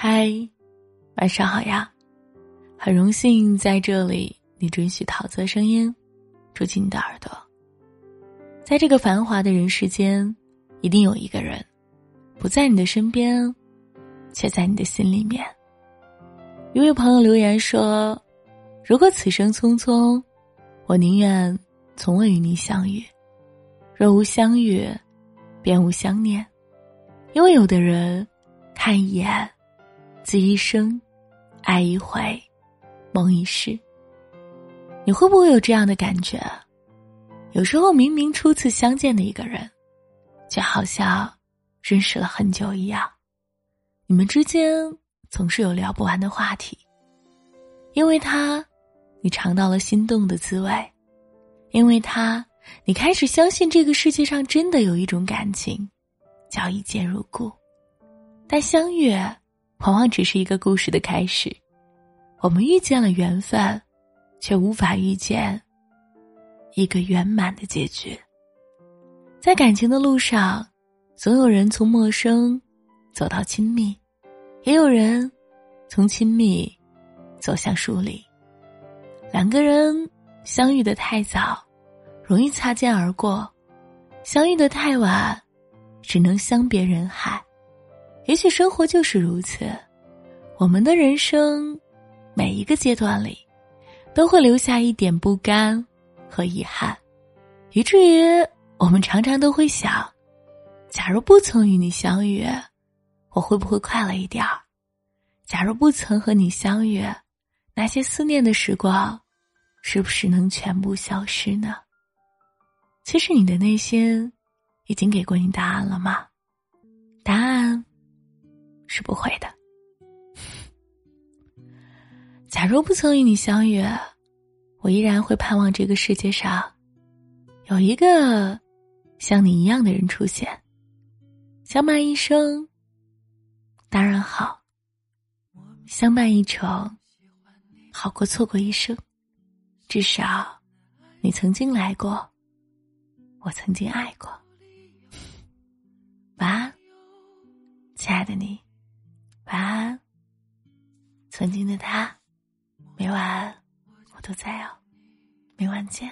嗨，晚上好呀！很荣幸在这里，你准许桃子的声音住进你的耳朵。在这个繁华的人世间，一定有一个人，不在你的身边，却在你的心里面。一位朋友留言说：“如果此生匆匆，我宁愿从未与你相遇。若无相遇，便无相念。因为有的人，看一眼。”此一生，爱一回，梦一世。你会不会有这样的感觉？有时候明明初次相见的一个人，却好像认识了很久一样。你们之间总是有聊不完的话题，因为他，你尝到了心动的滋味；因为他，你开始相信这个世界上真的有一种感情，叫一见如故。但相遇。往往只是一个故事的开始，我们遇见了缘分，却无法遇见一个圆满的结局。在感情的路上，总有人从陌生走到亲密，也有人从亲密走向疏离。两个人相遇的太早，容易擦肩而过；相遇的太晚，只能相别人海。也许生活就是如此，我们的人生，每一个阶段里，都会留下一点不甘和遗憾，以至于我们常常都会想：假如不曾与你相遇，我会不会快乐一点儿？假如不曾和你相遇，那些思念的时光，是不是能全部消失呢？其实你的内心，已经给过你答案了吗？答案。是不会的。假如不曾与你相遇，我依然会盼望这个世界上有一个像你一样的人出现。相伴一生当然好，相伴一程好过错过一生。至少你曾经来过，我曾经爱过。晚安，亲爱的你。曾经的他，每晚我都在哦，每晚见。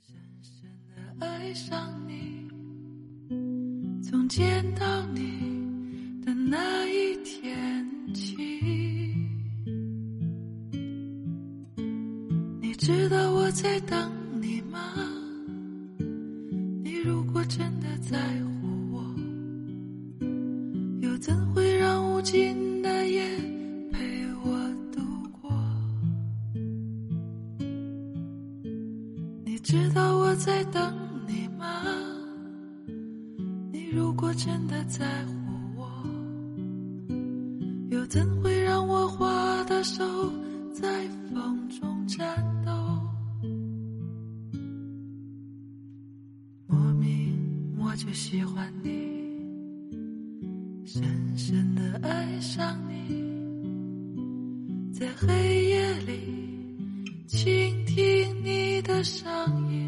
深深的爱上你，从见到你的那一天起，你知道我在等你吗？你如果真的在乎我，又怎会让？无尽知道我在等你吗？你如果真的在乎我，又怎会让我花的手在风中颤抖？莫名我就喜欢你。深深的爱上你，在黑夜里的声音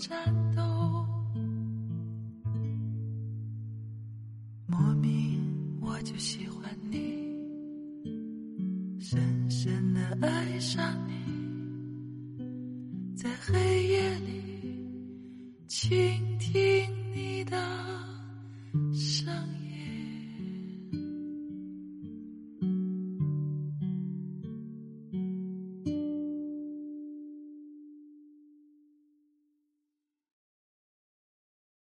战斗？莫名我就喜欢你，深深的爱上你，在黑夜里倾听你的声音。